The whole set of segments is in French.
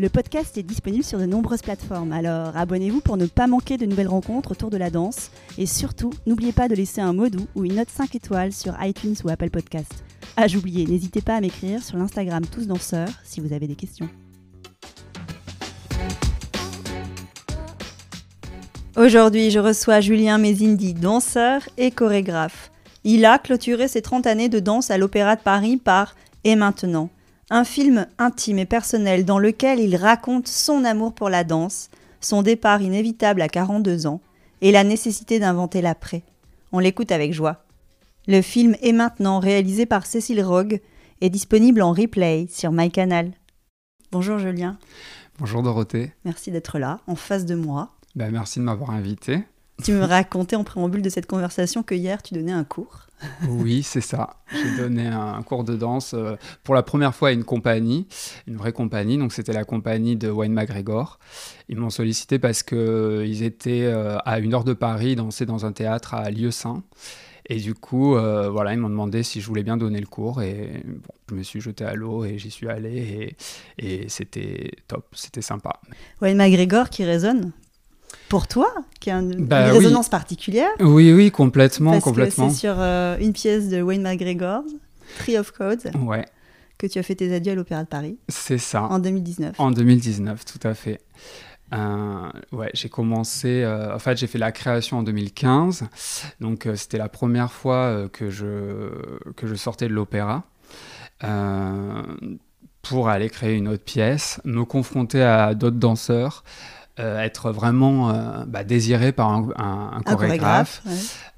Le podcast est disponible sur de nombreuses plateformes, alors abonnez-vous pour ne pas manquer de nouvelles rencontres autour de la danse. Et surtout, n'oubliez pas de laisser un mot doux ou une note 5 étoiles sur iTunes ou Apple Podcast. Ah, j'oubliais, n'hésitez pas à m'écrire sur l'Instagram Tous Danseurs si vous avez des questions. Aujourd'hui, je reçois Julien Mézindi, danseur et chorégraphe. Il a clôturé ses 30 années de danse à l'Opéra de Paris par Et maintenant un film intime et personnel dans lequel il raconte son amour pour la danse, son départ inévitable à 42 ans et la nécessité d'inventer l'après. On l'écoute avec joie. Le film est maintenant réalisé par Cécile Rogue et disponible en replay sur MyCanal. Bonjour Julien. Bonjour Dorothée. Merci d'être là, en face de moi. Ben, merci de m'avoir invité. Tu me racontais en préambule de cette conversation que hier tu donnais un cours. Oui, c'est ça. J'ai donné un cours de danse euh, pour la première fois à une compagnie, une vraie compagnie. Donc c'était la compagnie de Wayne McGregor. Ils m'ont sollicité parce qu'ils euh, étaient euh, à une heure de Paris, danser dans un théâtre à Lieu-Saint. Et du coup, voilà, ils m'ont demandé si je voulais bien donner le cours. Et bon, je me suis jeté à l'eau et j'y suis allé. Et, et c'était top, c'était sympa. Wayne McGregor qui résonne? Pour toi, qui a une, bah résonance particulière. Oui, oui, complètement, parce complètement. C'est sur euh, une pièce de Wayne McGregor, Tree of Codes. Ouais. Que tu as fait tes adieux à l'Opéra de Paris. C'est ça. En 2019. En 2019, tout à fait. Euh, ouais, j'ai commencé, euh, en fait, j'ai fait la création en 2015, donc c'était la première fois que je que je sortais de l'opéra pour aller créer une autre pièce, me confronter à d'autres danseurs, euh, être vraiment euh, bah, désiré par un, chorégraphe,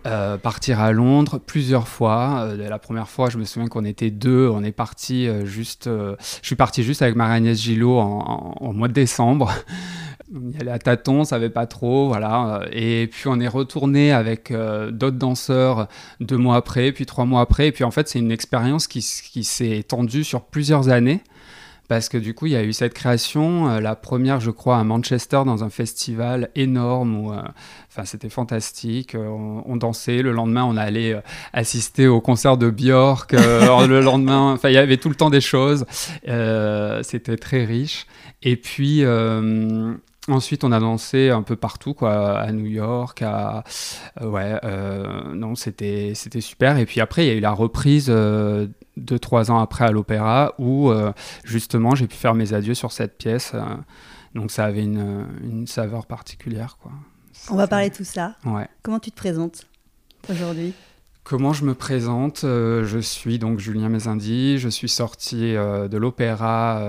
euh, partir à Londres plusieurs fois. la première fois, je me souviens qu'on était deux, on est parti juste, je suis parti juste avec Marie-Agnès Gillot en, mois de décembre. on y allait à tâtons, on savait pas trop, voilà. Et puis on est retourné avec d'autres danseurs deux mois après, puis trois mois après. Et puis en fait, c'est une expérience qui, qui s'est étendue sur plusieurs années parce que du coup, il y a eu cette création, euh, la première, je crois, à Manchester, dans un festival énorme où, euh, c'était fantastique. Euh, on, dansait. Le lendemain, on allait assister au concert de Björk. le lendemain, enfin, il y avait tout le temps des choses. c'était très riche. Et puis. Ensuite, on a dansé un peu partout, quoi, à New York, à ouais, non, c'était c'était super. Et puis après, il y a eu la reprise deux, trois ans après à l'opéra, où euh, justement j'ai pu faire mes adieux sur cette pièce. Euh, donc ça avait une, une, saveur particulière. Quoi. On va parler de tout ça. Ouais. Comment tu te présentes aujourd'hui? Comment je me présente euh, Je suis donc Julien Mézindi, je suis sorti de l'opéra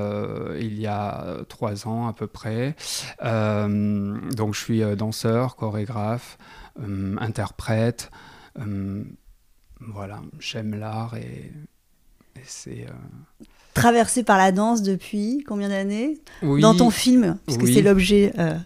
il y a trois ans à peu près. donc je suis danseur, chorégraphe, interprète. voilà, j'aime l'art et c'est euh, traversé par la danse depuis combien d'années? Dans ton film, puisque c'est l'objet, euh,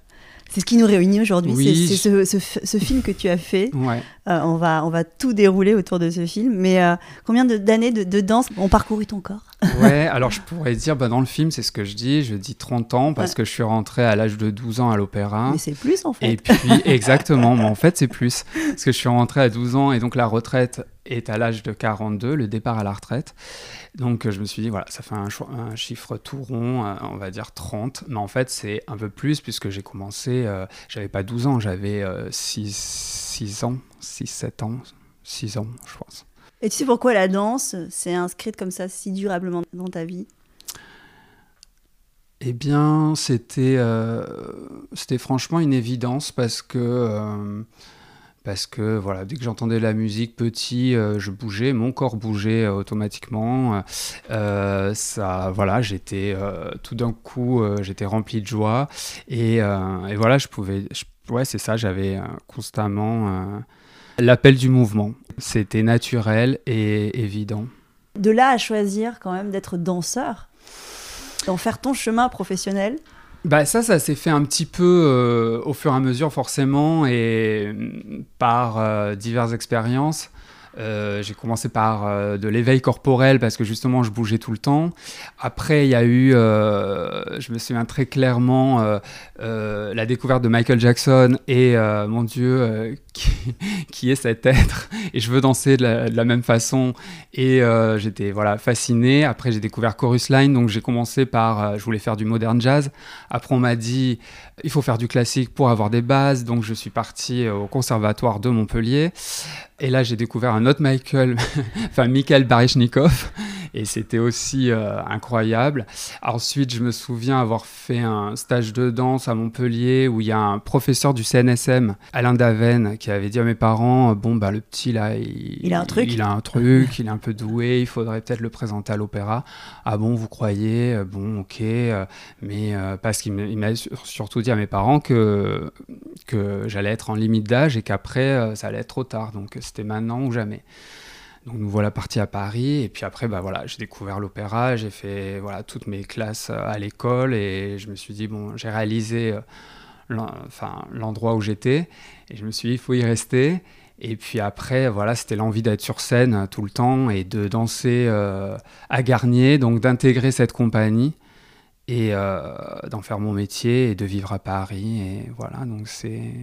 c'est ce qui nous réunit aujourd'hui, c'est ce, film que tu as fait. Euh, on, va, on va tout dérouler autour de ce film. Mais combien d'années de, de, danse ont parcouru ton corps? Ouais, alors je pourrais dire, bah, dans le film, c'est ce que je dis, je dis 30 ans parce que je suis rentré à l'âge de 12 ans à l'opéra. Mais c'est plus en fait. Et puis, exactement, mais en fait c'est plus. Parce que je suis rentré à 12 ans et donc la retraite est à l'âge de 42, le départ à la retraite. Donc je me suis dit, voilà, ça fait un, un chiffre tout rond, euh, on va dire 30. Mais en fait, c'est un peu plus puisque j'ai commencé, euh, j'avais pas 12 ans, j'avais 6, 6 ans, 6, 7 ans, 6 ans, je pense. Et tu sais pourquoi la danse s'est inscrite comme ça si durablement dans ta vie? Eh bien, c'était euh, c'était franchement une évidence parce que euh, parce que voilà, dès que j'entendais la musique petit, euh, je bougeais, mon corps bougeait automatiquement. ça, voilà, j'étais tout d'un coup, j'étais rempli de joie et, et voilà, je pouvais, ouais, c'est ça, j'avais constamment l'appel du mouvement. C'était naturel et évident. De là à choisir quand même d'être danseur, d'en faire ton chemin professionnel bah ça, ça s'est fait un petit peu euh, au fur et à mesure forcément et mm, par euh, diverses expériences. Euh, j'ai commencé par euh, de l'éveil corporel parce que justement je bougeais tout le temps. Après, il y a eu, euh, je me souviens très clairement, la découverte de Michael Jackson et mon Dieu, qui, est cet être Et je veux danser de la, même façon. Et j'étais voilà fasciné. Après, j'ai découvert Chorus Line, donc j'ai commencé par, je voulais faire du modern jazz. Après, on m'a dit, il faut faire du classique pour avoir des bases, donc je suis parti au conservatoire de Montpellier. Et là, j'ai découvert un autre Michael, enfin Michael Baryshnikov, et c'était aussi euh, incroyable. Ensuite, je me souviens avoir fait un stage de danse à Montpellier où il y a un professeur du CNSM, Alain Daven, qui avait dit à mes parents Bon, bah, le petit là, il, a un truc. Il a un truc, il est un peu doué, il faudrait peut-être le présenter à l'opéra. Ah bon, vous croyez? Euh, Bon, ok. Euh, mais parce qu'il m'a surtout dit à mes parents que, que j'allais être en limite d'âge et qu'après, ça allait être trop tard. Donc, c'était maintenant ou jamais. Donc nous voilà partis à Paris et puis après bah voilà j'ai découvert l'opéra, j'ai fait voilà toutes mes classes euh, à l'école et je me suis dit bon j'ai réalisé euh, enfin l'endroit où j'étais et je me suis dit il faut y rester et puis après voilà c'était l'envie d'être sur scène euh, tout le temps et de danser à Garnier donc d'intégrer cette compagnie et d'en faire mon métier et de vivre à Paris et voilà donc c'est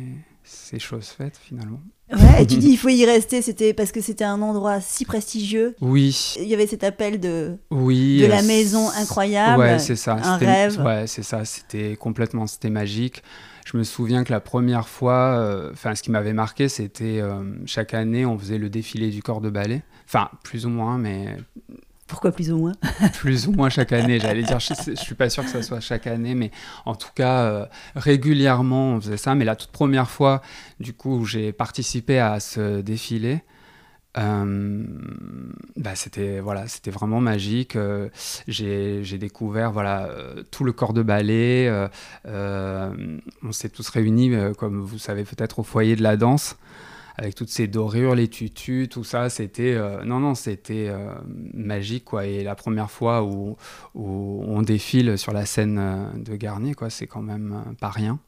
c'est chose faite finalement. Ouais, et tu dis il faut y rester, c'était parce que c'était un endroit si prestigieux. Oui. Il y avait cet appel de, oui, de la maison incroyable. Ouais, c'est ça. Un rêve. Ouais, c'est ça. C'était complètement, c'était magique. Je me souviens que la première fois, euh, enfin, ce qui m'avait marqué, c'était euh, chaque année, on faisait le défilé du corps de ballet. Enfin, plus ou moins, mais pourquoi plus ou moins? Plus ou moins chaque année, j'allais dire, je, ne suis pas sûr que ça soit chaque année, mais en tout cas, euh, régulièrement, on faisait ça. Mais la toute première fois, du coup, où j'ai participé à ce défilé, euh, bah, c'était voilà, vraiment magique. Euh, j'ai découvert voilà tout le corps de ballet. on s'est tous réunis, comme vous savez peut-être, au foyer de la danse avec toutes ces dorures, les tutus, tout ça, c'était euh, non non, c'était euh, magique quoi. Et la première fois où, on défile sur la scène euh, de Garnier, quoi, c'est quand même pas rien.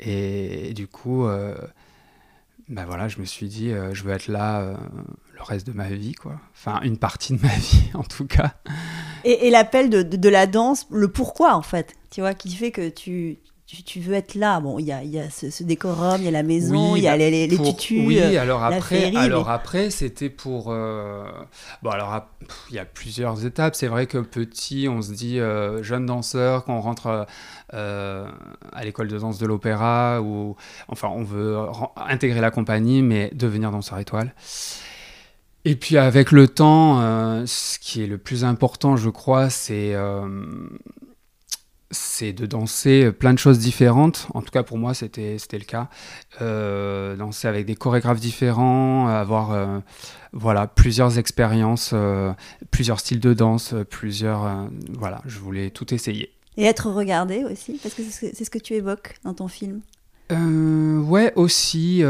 Et, du coup, ben voilà, je me suis dit, je veux être là le reste de ma vie, quoi. Enfin, une partie de ma vie, en tout cas. Et, et l'appel de, de, de, la danse, le pourquoi, en fait, tu vois, qui fait que tu, tu, veux être là. Bon, il y a, y a ce, décorum, il y a la maison, il y a bah, les, les, tutus. Oui, euh, alors après, alors après, c'était pour. Euh, bon, alors il y a plusieurs étapes. C'est vrai que petit, on se dit euh, jeune danseur quand on rentre à l'école de danse de l'opéra ou enfin, on veut intégrer la compagnie, mais devenir danseur étoile. Et puis avec le temps, ce qui est le plus important, je crois, c'est c'est de danser plein de choses différentes. En tout cas, pour moi, c'était le cas. Euh, danser avec des chorégraphes différents, avoir euh, voilà, plusieurs expériences, euh, plusieurs styles de danse, plusieurs. voilà, je voulais tout essayer. Et être regardé aussi, parce que c'est ce que tu évoques dans ton film. ouais, aussi.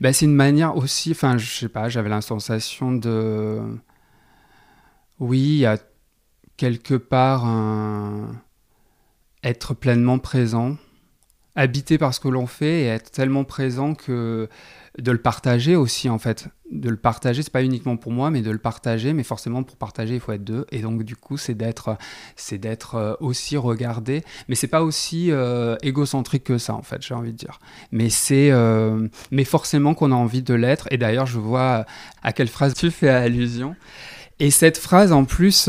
Bah, c'est une manière aussi. Enfin, je sais pas, j'avais la sensation de. Oui, il y a quelque part un être pleinement présent, habité par ce que l'on fait et être tellement présent que de le partager aussi en fait. De le partager c'est pas uniquement pour moi mais de le partager mais forcément pour partager il faut être deux. Et donc du coup c'est d'être c'est d'être euh, aussi regardé. Mais c'est pas aussi euh, égocentrique que ça en fait j'ai envie de dire. Mais c'est euh, mais forcément qu'on a envie de l'être. Et d'ailleurs je vois à quelle phrase tu fais allusion. Et cette phrase en plus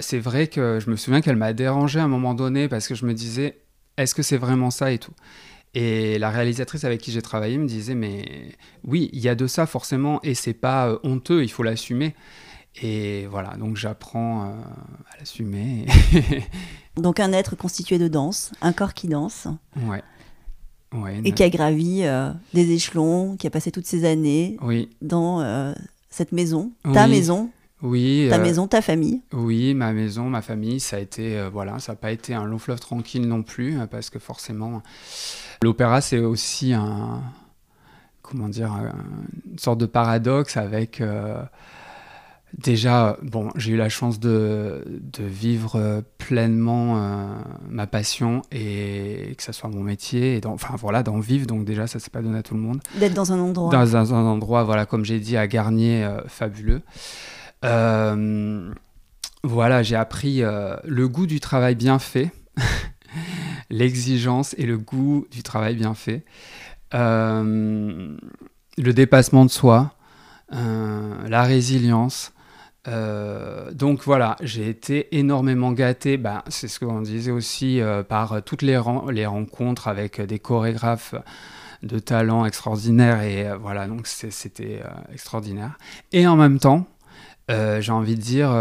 c'est vrai que je me souviens qu'elle m'a dérangé à un moment donné parce que je me disais, est-ce que c'est vraiment ça et tout? Et la réalisatrice avec qui j'ai travaillé me disait, mais oui, il y a de ça forcément et c'est pas euh, honteux, il faut l'assumer. Et voilà, donc j'apprends euh, à l'assumer. donc un être constitué de danse, un corps qui danse. Ouais. et qui a gravi des échelons, qui a passé toutes ces années oui. dans cette maison, ta maison, oui. Ta euh, maison, ta famille Oui, ma maison, ma famille, ça a été, euh, voilà, ça n'a pas été un long fleuve tranquille non plus, euh, parce que forcément, l'opéra, c'est aussi un, comment dire, une sorte de paradoxe avec Déjà, bon, j'ai eu la chance de, de vivre pleinement ma passion et que ça soit mon métier, et enfin voilà, d'en vivre. Donc déjà, ça s'est pas donné à tout le monde. D'être dans un endroit. Dans un, endroit, voilà, comme j'ai dit, à Garnier, fabuleux. Voilà, j'ai appris le goût du travail bien fait, l'exigence et le goût du travail bien fait, le dépassement de soi. la résilience, euh, donc voilà, j'ai été énormément gâté, bah, c'est ce qu'on disait aussi, euh, par toutes les, les, rencontres avec des chorégraphes de talent extraordinaires, et euh, voilà, donc c'était extraordinaire. Et en même temps, j'ai envie de dire,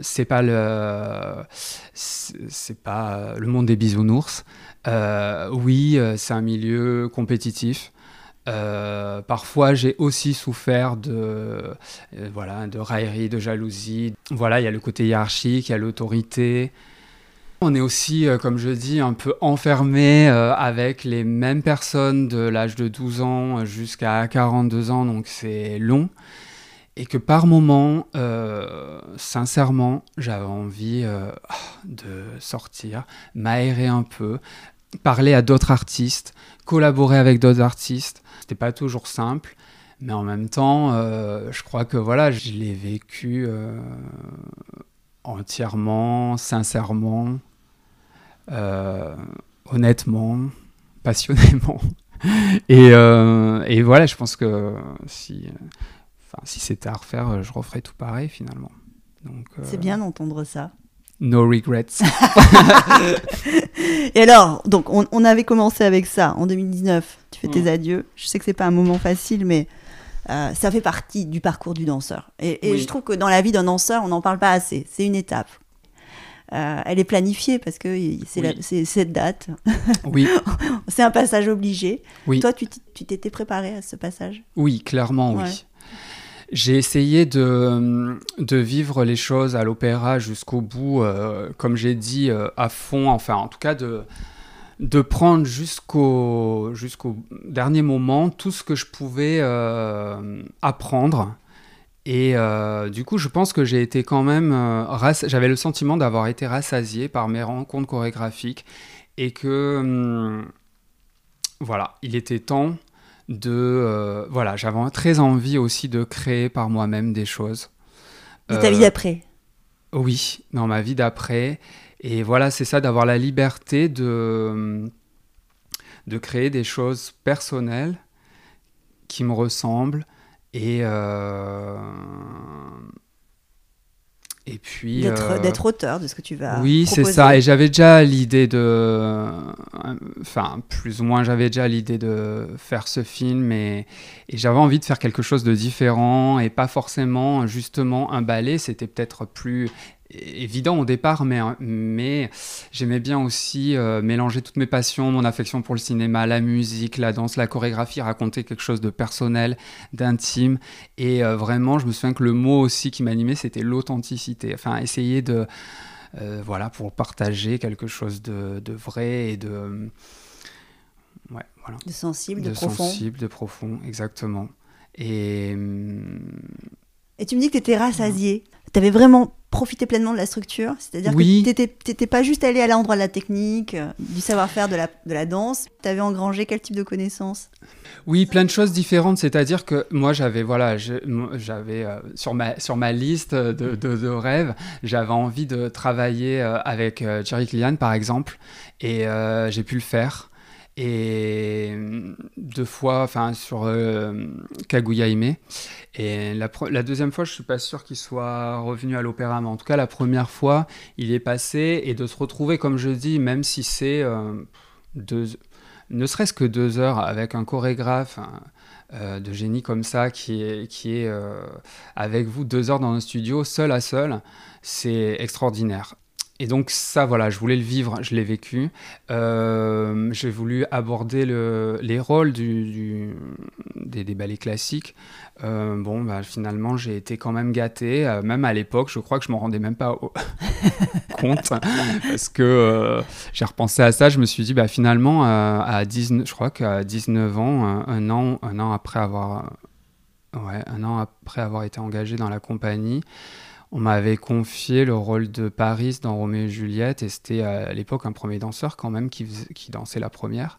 c'est pas le, c'est pas le monde des bisounours. oui, c'est un milieu compétitif. Euh, parfois, j'ai aussi souffert de, euh, voilà, de raillerie, de jalousie. Voilà, il y a le côté hiérarchique, il y a l'autorité. On est aussi, euh, comme je dis, un peu enfermé avec les mêmes personnes de l'âge de 12 ans jusqu'à 42 ans, donc c'est long. Et que par moment, sincèrement, j'avais envie de sortir, m'aérer un peu, parler à d'autres artistes, collaborer avec d'autres artistes c'était pas toujours simple, mais en même temps, euh, je crois que voilà, je l'ai vécu euh, entièrement, sincèrement, euh, honnêtement, passionnément. Et, voilà, je pense que si, si c'était à refaire, je referais tout pareil finalement. C'est bien d'entendre ça. No regrets. et alors, donc, on, avait commencé avec ça en 2019. Tu fais tes adieux. Je sais que c'est pas un moment facile, mais euh, ça fait partie du parcours du danseur. Et, je trouve que dans la vie d'un danseur, on n'en parle pas assez. C'est une étape. Euh, elle est planifiée parce que c'est cette date. Oui. c'est un passage obligé. Oui. Toi, tu t'étais préparé à ce passage? Oui, clairement, oui. J'ai essayé de, vivre les choses à l'opéra jusqu'au bout, euh, comme j'ai dit, euh, à fond, enfin en tout cas de, prendre jusqu'au jusqu'au dernier moment tout ce que je pouvais euh, apprendre. Et du coup, je pense que j'ai été quand même... J'avais le sentiment d'avoir été rassasié par mes rencontres chorégraphiques et que... Hum, voilà, il était temps de euh, voilà j'avais très envie aussi de créer par moi-même des choses. De ta vie euh, d'après. oui dans ma vie d'après. Et voilà c'est ça d'avoir la liberté de de créer des choses personnelles qui me ressemblent et euh, et puis euh, d'être auteur de ce que tu vas oui c'est ça. Et j'avais déjà l'idée de enfin plus ou moins j'avais déjà l'idée de faire ce film et, et j'avais envie de faire quelque chose de différent et pas forcément justement un ballet. C'était peut-être plus évident au départ, mais, mais j'aimais bien aussi euh, mélanger toutes mes passions, mon affection pour le cinéma, la musique, la danse, la chorégraphie, raconter quelque chose de personnel, d'intime. Et euh, vraiment, je me souviens que le mot aussi qui m'animait, c'était l'authenticité. Enfin, essayer de... Euh, voilà, pour partager quelque chose de, de vrai et de... Ouais, voilà. De sensible, de, de profond. sensible, de profond, exactement. Et... Et tu me dis que tu étais rassasié. Tu avais vraiment profité pleinement de la structure C'est-à-dire que tu n'étais pas juste allé à l'endroit de la technique, euh, du savoir-faire de la, de la danse. Tu avais engrangé quel type de connaissances? Oui, plein de choses différentes. C'est-à-dire que moi, j'avais voilà, j'avais euh, sur, ma, sur ma liste de, de, rêves, j'avais envie de travailler euh, avec Jerry Killian, par exemple. Et j'ai pu le faire et euh, deux fois, enfin sur euh. Et la, deuxième fois, je suis pas sûr qu'il soit revenu à l'opéra, mais en tout cas la première fois, il est passé et de se retrouver, comme je dis, même si c'est euh, ne serait-ce que deux heures avec un chorégraphe. de génie comme ça qui est, qui est avec vous deux heures dans un studio seul à seul, c'est extraordinaire. Et donc ça, voilà, je voulais le vivre, je l'ai vécu. Euh, j'ai voulu aborder le, les rôles des, ballets classiques. Euh, bon, bah, finalement, j'ai été quand même gâté. Euh, même à l'époque, je crois que je m'en rendais même pas compte. parce que j'ai repensé à ça, je me suis dit, bah, finalement, à 19, je crois qu'à 19 ans, un, an, un an après avoir... Ouais, un an après avoir été engagé dans la compagnie, on m'avait confié le rôle de Paris dans Roméo et Juliette, et c'était à l'époque un premier danseur quand même qui, dansait la première.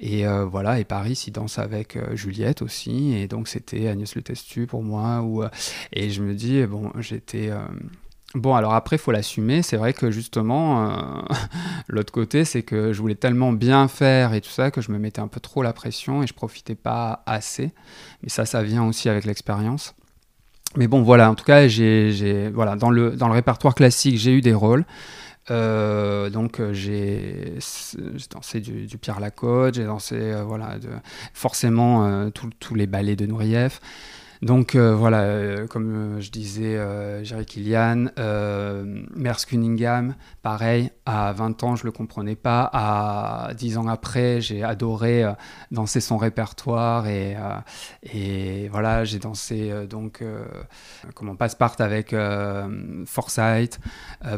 Et euh, voilà, et Paris, il danse avec euh, Juliette aussi, et donc c'était Agnès Le Testu pour moi. Euh, et je me dis, bon, j'étais. Bon, alors après, faut l'assumer. C'est vrai que justement, l'autre côté, c'est que je voulais tellement bien faire et tout ça que je me mettais un peu trop la pression et je profitais pas assez. Mais ça, ça vient aussi avec l'expérience. Mais bon, voilà, en tout cas, j'ai, voilà, dans, le, dans le répertoire classique, j'ai eu des rôles. Euh, donc euh, j'ai dansé du, Pierre Lacôte, j'ai dansé euh, voilà, forcément tous les ballets de Nourieff. Donc euh, voilà, euh, comme euh, je disais, Jerry Killian, Merce Cunningham, pareil, à 20 ans je le comprenais pas, à 10 ans après j'ai adoré danser son répertoire et, et voilà, j'ai dansé donc comment Passpart avec Forsyth.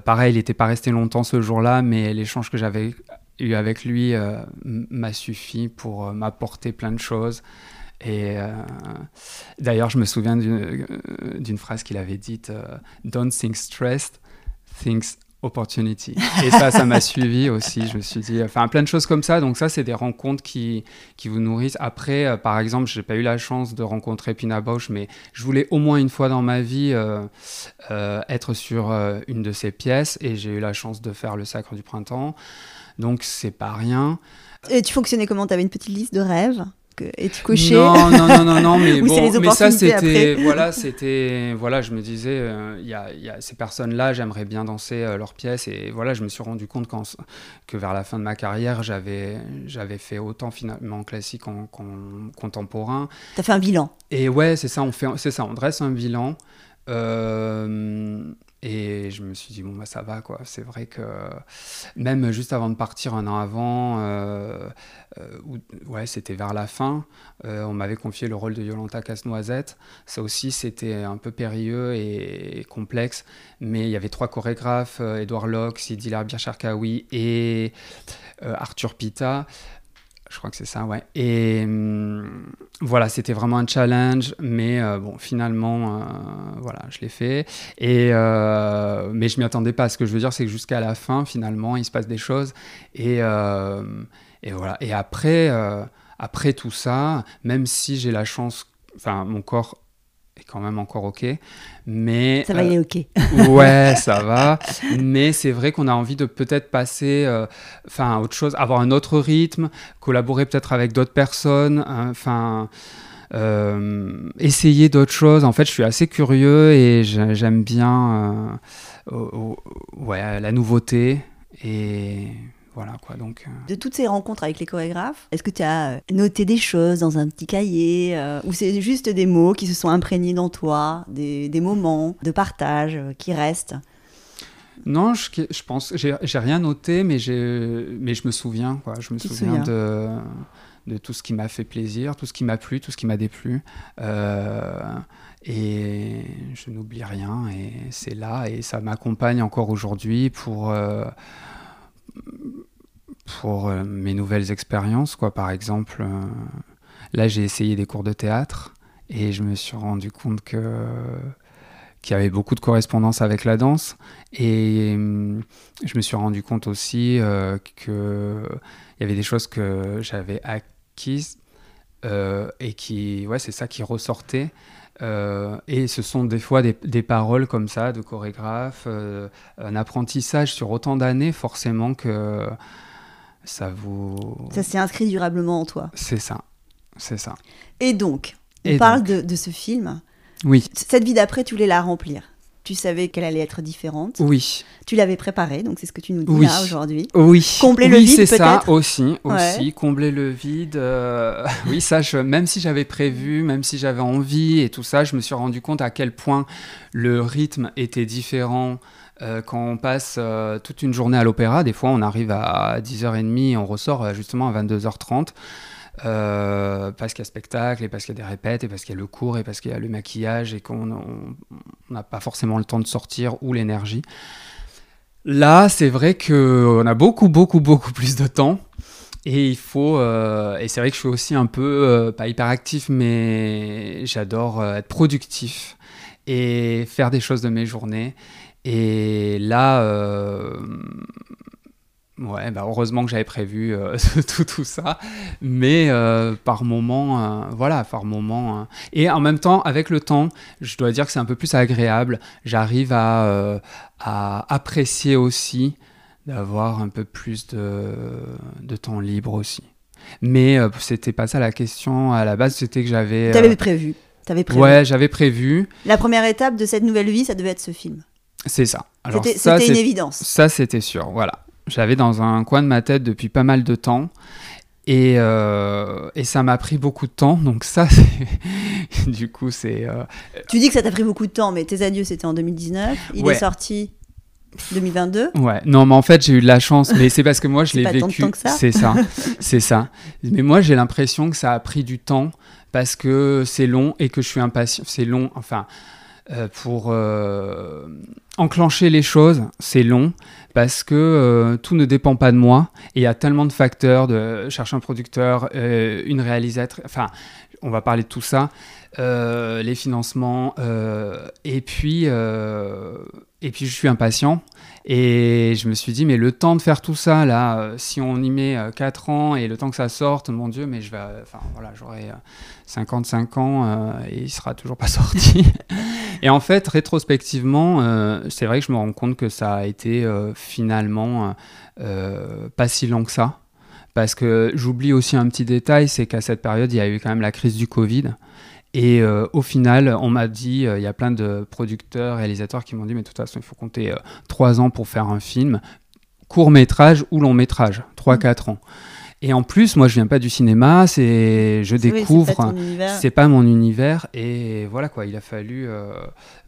pareil, il n'était pas resté longtemps ce jour-là, mais l'échange que j'avais eu avec lui m'a suffi pour m'apporter plein de choses. Et euh, d'ailleurs, je me souviens d'une euh, phrase qu'il avait dite euh, Don't think stressed, think opportunity. Et ça, ça m'a suivi aussi. Je me suis dit, enfin, plein de choses comme ça. Donc, ça, c'est des rencontres qui, qui vous nourrissent. Après, par exemple, je n'ai pas eu la chance de rencontrer Pina Bausch, mais je voulais au moins une fois dans ma vie être sur une de ses pièces. Et j'ai eu la chance de faire Le Sacre du Printemps. Donc, c'est pas rien. Et tu fonctionnais comment? Tu avais une petite liste de rêves? Et tu cochais Non, non, non, non, non mais bon, mais ça c'était, voilà, c'était, voilà, je me disais, euh, il y, a, y, a, ces personnes-là, j'aimerais bien danser euh, leurs pièces, et voilà, je me suis rendu compte que vers la fin de ma carrière, j'avais, j'avais fait autant finalement classique qu'en, contemporain. T'as fait un bilan. Et ouais, c'est ça, on fait, c'est ça, on dresse un bilan. Euh, et je me suis dit, bon, bah, ça va, quoi. C'est vrai que même juste avant de partir, un an avant, euh, euh, ouais, c'était vers la fin, euh, on m'avait confié le rôle de Yolanta Casse-Noisette. Ça aussi, c'était un peu périlleux et, complexe, mais il y avait trois chorégraphes, Edouard Locke, Sidi Larbir Charkaoui et Arthur Pita. Je crois que c'est ça, ouais. Et hum, voilà, c'était vraiment un challenge, mais euh, bon, finalement, euh, voilà, je l'ai fait. Et euh, mais je m'y attendais pas. Ce que je veux dire, c'est que jusqu'à la fin, finalement, il se passe des choses. Et, et voilà. Et après, après tout ça, même si j'ai la chance, enfin, mon corps est quand même encore ok. Mais, ça va, il est ok. ouais, ça va. Mais c'est vrai qu'on a envie de peut-être passer euh, enfin, à autre chose, avoir un autre rythme, collaborer peut-être avec d'autres personnes. Hein, enfin. Euh, essayer d'autres choses. En fait, je suis assez curieux et j'aime bien euh, ouais, la nouveauté. Et voilà quoi, donc. Euh. De toutes ces rencontres avec les chorégraphes, est-ce que tu as euh, noté des choses dans un petit cahier euh, ou c'est juste des mots qui se sont imprégnés dans toi, des, des moments de partage qui restent? Non, je, je pense, j'ai rien noté, mais, mais je me souviens, quoi. Je me souviens de, de tout ce qui m'a fait plaisir, tout ce qui m'a plu, tout ce qui m'a déplu. et je n'oublie rien, et c'est là, et ça m'accompagne encore aujourd'hui pour pour euh, mes nouvelles expériences. Quoi. Par exemple, euh, là, j'ai essayé des cours de théâtre et je me suis rendu compte que qu'il y avait beaucoup de correspondance avec la danse. Et hum, je me suis rendu compte aussi euh, qu'il y avait des choses que j'avais acquises et qui, ouais, c'est ça qui ressortait. et ce sont des fois des, des paroles comme ça de chorégraphe, un apprentissage sur autant d'années forcément que ça vous... Ça s'est inscrit durablement en toi. C'est ça, c'est ça. Et donc, on parle De, ce film. Oui. Cette vie d'après, tu voulais la remplir. tu savais qu'elle allait être différente. Oui. Tu l'avais préparée, donc c'est ce que tu nous dis là aujourd'hui. Oui. Combler le vide, c'est ça aussi, aussi. Combler le vide. Euh, oui, ça, même si j'avais prévu, même si j'avais envie et tout ça, je me suis rendu compte à quel point le rythme était différent. Euh, quand on passe euh, toute une journée à l'opéra, des fois on arrive à 10h30 et on ressort justement à 22h30. Euh, parce qu'il y a spectacle, et parce qu'il y a des répètes, et parce qu'il y a le cours, et parce qu'il y a le maquillage, et qu'on n'a pas forcément le temps de sortir ou l'énergie. Là, c'est vrai qu'on a beaucoup, beaucoup, beaucoup plus de temps. Et il faut. Euh, et c'est vrai que je suis aussi un peu, euh, pas hyper actif, mais j'adore être productif et faire des choses de mes journées. Et là, Ouais, bah heureusement que j'avais prévu euh, tout, tout ça, mais euh, par moment, euh, voilà, par moment. et en même temps, avec le temps, je dois dire que c'est un peu plus agréable. J'arrive à, à, apprécier aussi d'avoir un peu plus de, de, temps libre aussi. Mais c'était pas ça la question à la base, c'était que j'avais. T'avais prévu. Avais prévu. Ouais, j'avais prévu. La première étape de cette nouvelle vie, ça devait être ce film. C'est ça. C'était une évidence. Ça, c'était sûr, voilà j'avais dans un coin de ma tête depuis pas mal de temps. Et, euh, et ça m'a pris beaucoup de temps. Donc ça, du coup, c'est... Euh, tu dis que ça t'a pris beaucoup de temps, mais Tes Adieux, c'était en 2019. Il est sorti 2022 Ouais, non, mais en fait, j'ai eu de la chance, mais c'est parce que moi, je l'ai vécu. C'est ça, c'est ça. Mais moi, j'ai l'impression que ça a pris du temps parce que c'est long et que je suis impatient. C'est long, enfin, pour enclencher les choses, c'est long parce que euh, tout ne dépend pas de moi. Et il y a tellement de facteurs de chercher un producteur, euh, une réalisatrice, enfin, on va parler de tout ça, euh, les financements et puis et puis je suis impatient et je me suis dit mais le temps de faire tout ça là, si on y met 4 ans et le temps que ça sorte, mon dieu, mais je vais, enfin voilà, j'aurai 55 ans et il sera toujours pas sorti. Et en fait, rétrospectivement, euh, c'est vrai que je me rends compte que ça a été euh, finalement euh, pas si long que ça. Parce que j'oublie aussi un petit détail, c'est qu'à cette période, il y a eu quand même la crise du Covid. Et au final, on m'a dit, il y a plein de producteurs, réalisateurs qui m'ont dit, mais de toute façon, il faut compter trois ans pour faire un film, court métrage ou long métrage, 3-4 ans. Et en plus, moi, je viens pas du cinéma, c'est je découvre, c'est pas, mon univers, et voilà quoi. Il a fallu euh,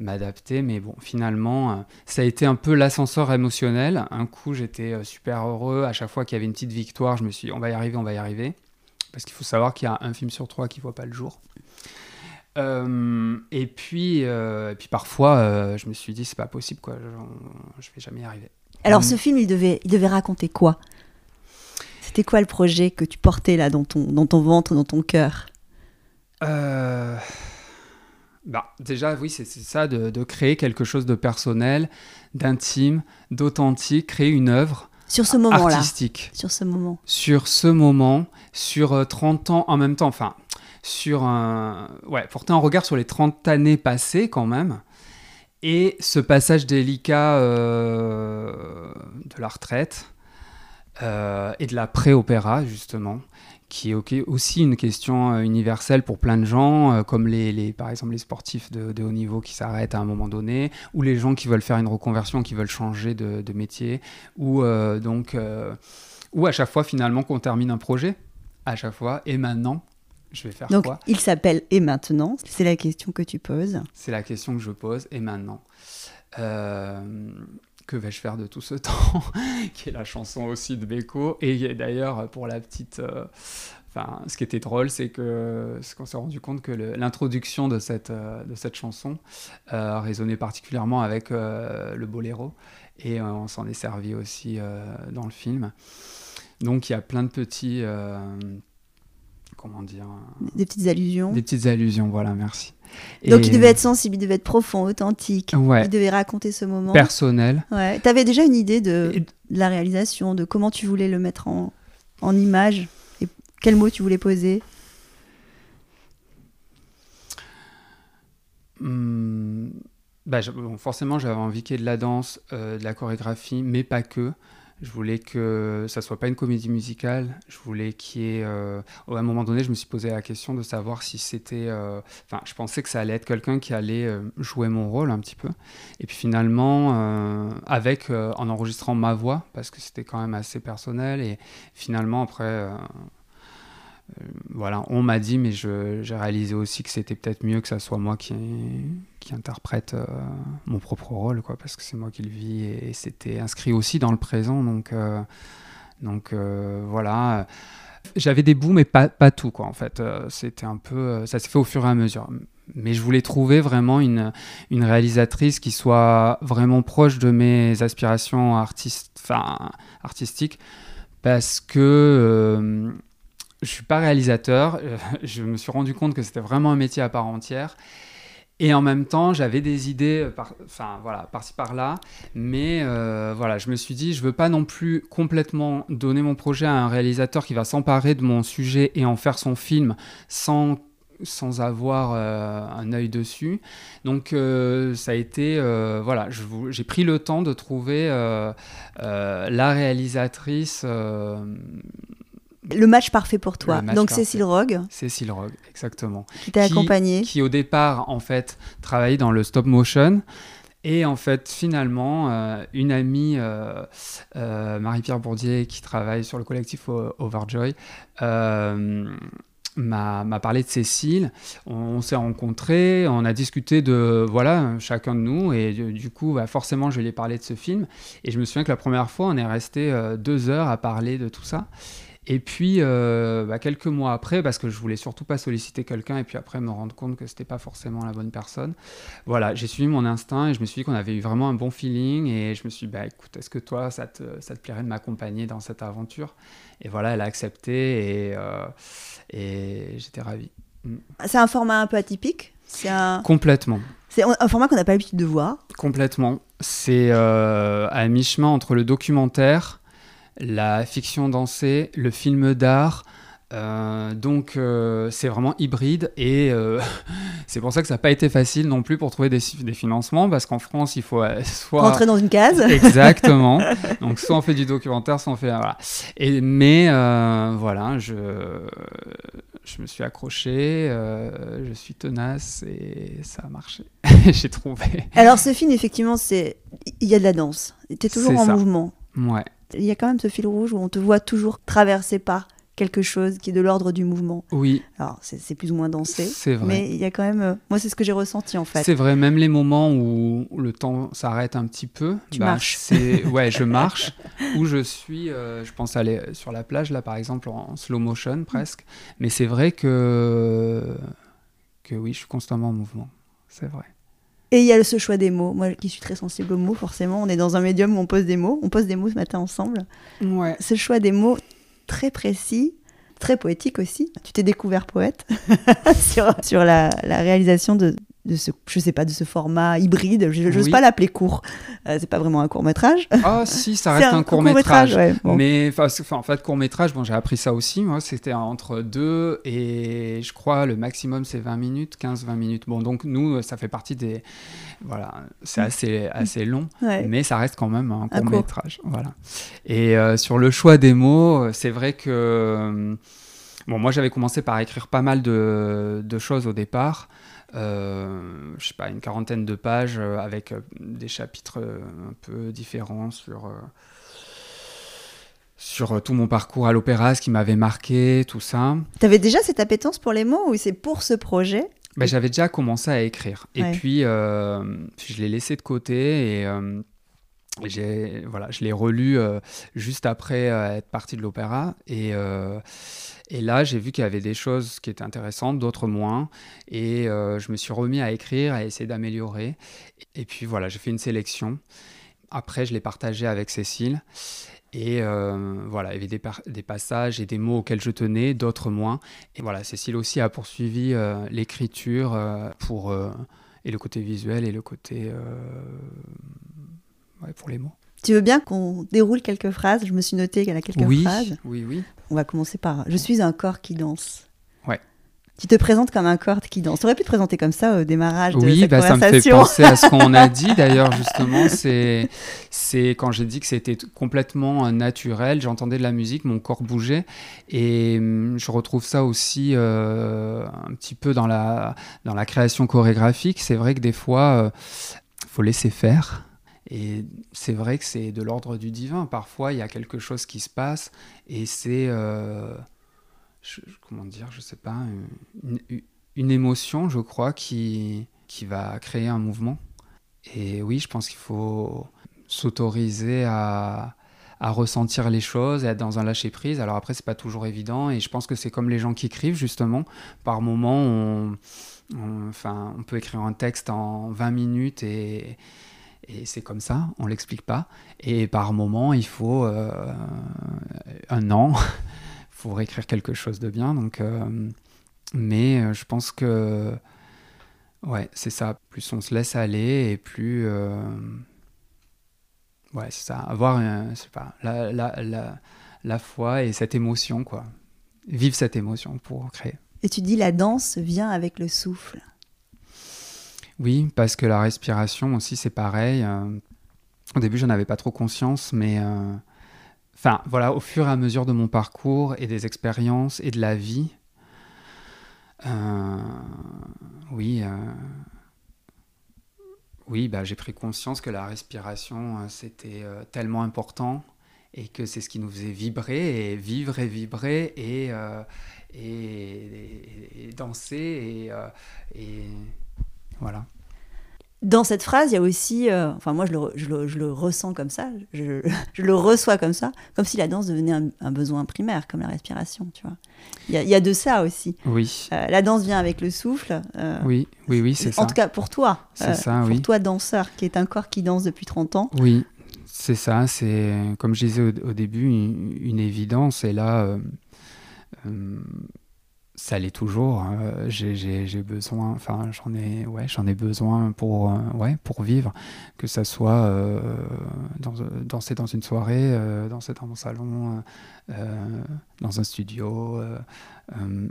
m'adapter, mais bon, finalement, euh, ça a été un peu l'ascenseur émotionnel. Un coup, j'étais euh, super heureux. À chaque fois qu'il y avait une petite victoire, je me suis, dit, on va y arriver, on va y arriver, parce qu'il faut savoir qu'il y a un film sur trois qui voit pas le jour. Et puis, et puis parfois, je me suis dit, c'est pas possible, quoi. Je, je vais jamais y arriver. Alors, ce film, il devait, il devait raconter quoi? C'était quoi le projet que tu portais là dans ton, dans ton ventre, dans ton cœur? Euh, bah, Déjà, oui, c'est ça, de, créer quelque chose de personnel, d'intime, d'authentique, créer une œuvre. Sur ce moment-là. Artistique. Sur ce moment. Sur ce moment, sur 30 euh, ans en même temps, enfin, sur un. Ouais, porter un regard sur les 30 années passées quand même. Et ce passage délicat euh, de la retraite euh, et de la pré-opéra, justement, qui est aussi une question euh, universelle pour plein de gens, comme les, par exemple les sportifs de, haut niveau qui s'arrêtent à un moment donné, ou les gens qui veulent faire une reconversion, qui veulent changer de, métier, ou donc, ou à chaque fois finalement qu'on termine un projet, à chaque fois, et maintenant, je vais faire donc, quoi Il s'appelle Et maintenant. C'est la question que tu poses. C'est la question que je pose, et maintenant. Que vais-je faire de tout ce temps qui est la chanson aussi de Beko. Et d'ailleurs pour la petite euh, enfin ce qui était drôle c'est que ce qu'on s'est rendu compte que l'introduction de cette euh, de cette chanson euh, résonnait particulièrement avec le boléro. Et on s'en est servi aussi dans le film. Donc il y a plein de petits comment dire des petites allusions des petites allusions voilà merci donc il devait être sensible, il devait être profond, authentique. Il devait raconter ce moment. Personnel. Ouais. Tu avais déjà une idée de, la réalisation, de comment tu voulais le mettre en, en image et quels mots tu voulais poser? Hmm, bah, Forcément, j'avais envie qu'il y ait de la danse, euh, de la chorégraphie, mais pas que. Je voulais que ça soit pas une comédie musicale. Je voulais qu'il y ait. à un moment donné, je me suis posé la question de savoir si c'était. Enfin, je pensais que ça allait être quelqu'un qui allait jouer mon rôle un petit peu. Et puis finalement, avec en enregistrant ma voix, parce que c'était quand même assez personnel. Et finalement, après euh, voilà, on m'a dit, mais j'ai réalisé aussi que c'était peut-être mieux que ça soit moi qui, qui interprète euh, mon propre rôle, quoi, parce que c'est moi qui le vis et, c'était inscrit aussi dans le présent. Donc, euh, donc voilà. J'avais des bouts, mais pas, pas tout, quoi, en fait. c'était un peu. Ça s'est fait au fur et à mesure. Mais je voulais trouver vraiment une, une réalisatrice qui soit vraiment proche de mes aspirations artistiques, parce que je suis pas réalisateur. Euh, je me suis rendu compte que c'était vraiment un métier à part entière. Et en même temps, j'avais des idées, euh, par, enfin voilà, par-ci par-là, mais euh, voilà, je me suis dit, je veux pas non plus complètement donner mon projet à un réalisateur qui va s'emparer de mon sujet et en faire son film sans sans avoir un œil dessus. Donc ça a été, voilà, j'ai pris le temps de trouver la réalisatrice le match parfait pour toi. Donc Cécile Rogue. Cécile Rogue, exactement. Qui t'a accompagné. Qui au départ, en fait, travaillait dans le stop motion. Et en fait, finalement, euh, une amie, euh, euh, Marie-Pierre Bourdier, qui travaille sur le collectif Overjoy, m'a parlé de Cécile. On, s'est rencontrés, on a discuté de voilà chacun de nous et du, coup bah, forcément je lui ai parlé de ce film et je me souviens que la première fois on est resté deux heures à parler de tout ça et puis, euh, bah, quelques mois après, parce que je voulais surtout pas solliciter quelqu'un et puis après me rendre compte que c'était pas forcément la bonne personne, voilà, j'ai suivi mon instinct et je me suis dit qu'on avait eu vraiment un bon feeling et je me suis dit, bah, écoute, est-ce que toi, ça te, ça te plairait de m'accompagner dans cette aventure? Et voilà, elle a accepté et, euh, et j'étais ravi. Mm. C'est un format un peu atypique? Un... Complètement. C'est un format qu'on n'a pas l'habitude de voir? Complètement. C'est euh, à mi-chemin entre le documentaire la fiction dansée, le film d'art. Euh, donc euh, c'est vraiment hybride et euh, c'est pour ça que ça n'a pas été facile non plus pour trouver des, financements parce qu'en France il faut soit rentrer dans une case. Exactement. Donc soit on fait du documentaire soit on fait voilà. Et mais voilà je je me suis accroché je suis tenace et ça a marché. J'ai trouvé. Alors ce film effectivement c'est il y a de la danse. Tu es toujours en mouvement. Ouais il y a quand même ce fil rouge où on te voit toujours traversé par quelque chose qui est de l'ordre du mouvement. Oui. Alors, c'est plus ou moins dansé. C'est vrai. Mais il y a quand même. Euh, moi, c'est ce que j'ai ressenti en fait. C'est vrai, même les moments où le temps s'arrête un petit peu. Tu bah, marches. Ouais, je marche. où je suis. Euh, je pense aller sur la plage, là, par exemple, en slow motion presque. Mais c'est vrai que. Que oui, je suis constamment en mouvement. C'est vrai. Et il y a ce choix des mots. Moi qui suis très sensible aux mots, forcément, on est dans un médium où on pose des mots. On pose des mots ce matin ensemble. Ouais. Ce choix des mots très précis, très poétique aussi. Tu t'es découvert poète sur, sur la, la, réalisation de, de ce, je sais pas, de ce format hybride. Je n'ose pas l'appeler court. Euh, c'est pas vraiment un court métrage. Ah si, ça reste un, court métrage. Mais en fait, court métrage, bon, j'ai appris ça aussi. Moi, c'était entre deux et je crois le maximum c'est 20 minutes, 15-20 minutes. Bon, donc nous, ça fait partie des, voilà, c'est mm. assez assez long, mais ça reste quand même un court métrage. Voilà. Et euh, sur le choix des mots, c'est vrai que bon, moi j'avais commencé par écrire pas mal de, de choses au départ. Euh, je sais pas, une quarantaine de pages euh, avec euh, des chapitres un peu différents sur sur tout mon parcours à l'opéra, ce qui m'avait marqué, tout ça. Tu avais déjà cette appétence pour les mots ou c'est pour ce projet? Ben, J'avais déjà commencé à écrire. Et puis, je l'ai laissé de côté et voilà, je l'ai relu juste après être parti de l'opéra. Et, et là, j'ai vu qu'il y avait des choses qui étaient intéressantes, d'autres moins. Et euh, je me suis remis à écrire, à essayer d'améliorer. Et puis voilà, j'ai fait une sélection. Après, je l'ai partagé avec Cécile. Et euh, voilà, il y avait des, passages et des mots auxquels je tenais, d'autres moins. Et voilà, Cécile aussi a poursuivi euh, l'écriture pour et le côté visuel et le côté pour les mots. Tu veux bien qu'on déroule quelques phrases? Je me suis noté qu'elle a quelques oui, phrases. Oui, oui. On va commencer par Je suis un corps qui danse. Ouais. Tu te présentes comme un corps qui danse. Tu aurais pu te présenter comme ça au démarrage oui, de cette bah, conversation. ça me fait penser à ce qu'on a dit d'ailleurs justement. C'est, c'est quand j'ai dit que c'était complètement euh, naturel. J'entendais de la musique, mon corps bougeait, et hum, je retrouve ça aussi euh, un petit peu dans la dans la création chorégraphique. C'est vrai que des fois, il faut laisser faire. Et c'est vrai que c'est de l'ordre du divin. Parfois, il y a quelque chose qui se passe et c'est, euh, comment dire, je sais pas, une, émotion, je crois, qui, qui va créer un mouvement. Et oui, je pense qu'il faut s'autoriser à, à ressentir les choses, et être dans un lâcher prise. Alors après, c'est pas toujours évident, et je pense que c'est comme les gens qui écrivent justement. Par moment, on, enfin, on peut écrire un texte en 20 minutes et et c'est comme ça, on l'explique pas. Et par moment, il faut euh, un an pour écrire quelque chose de bien. Donc, euh, mais euh, je pense que ouais, c'est ça. Plus on se laisse aller et plus ouais, c'est ça. Avoir, sais pas, la, la, la, la foi et cette émotion quoi. Vivre cette émotion pour créer. Et tu dis la danse vient avec le souffle. Oui, parce que la respiration aussi, c'est pareil. Euh, au début, je n'avais pas trop conscience, mais euh, enfin, voilà, au fur et à mesure de mon parcours et des expériences et de la vie, euh, oui, oui, bah, j'ai pris conscience que la respiration, c'était tellement important et que c'est ce qui nous faisait vibrer et vivre et vibrer et, et, danser et voilà. Dans cette phrase, il y a aussi, euh, enfin moi je le, je, le, je le ressens comme ça, je, je le reçois comme ça, comme si la danse devenait un, un besoin primaire, comme la respiration, tu vois. Il y a, il y a de ça aussi. Oui, Euh, la danse vient avec le souffle. euh, oui, oui, oui, c'est en ça. tout cas pour toi, C'est ça, pour oui. toi danseur, qui est un corps qui danse depuis 30 ans. Oui, c'est ça. C'est comme je disais au, au début, une, une évidence. Et là, ça l'est toujours. hein. J'ai- besoin. Enfin, j'en ai, ouais, j'en ai besoin pour, euh, ouais, pour vivre. Que ça soit euh, dans, danser dans une soirée, euh, danser dans mon salon, dans un studio.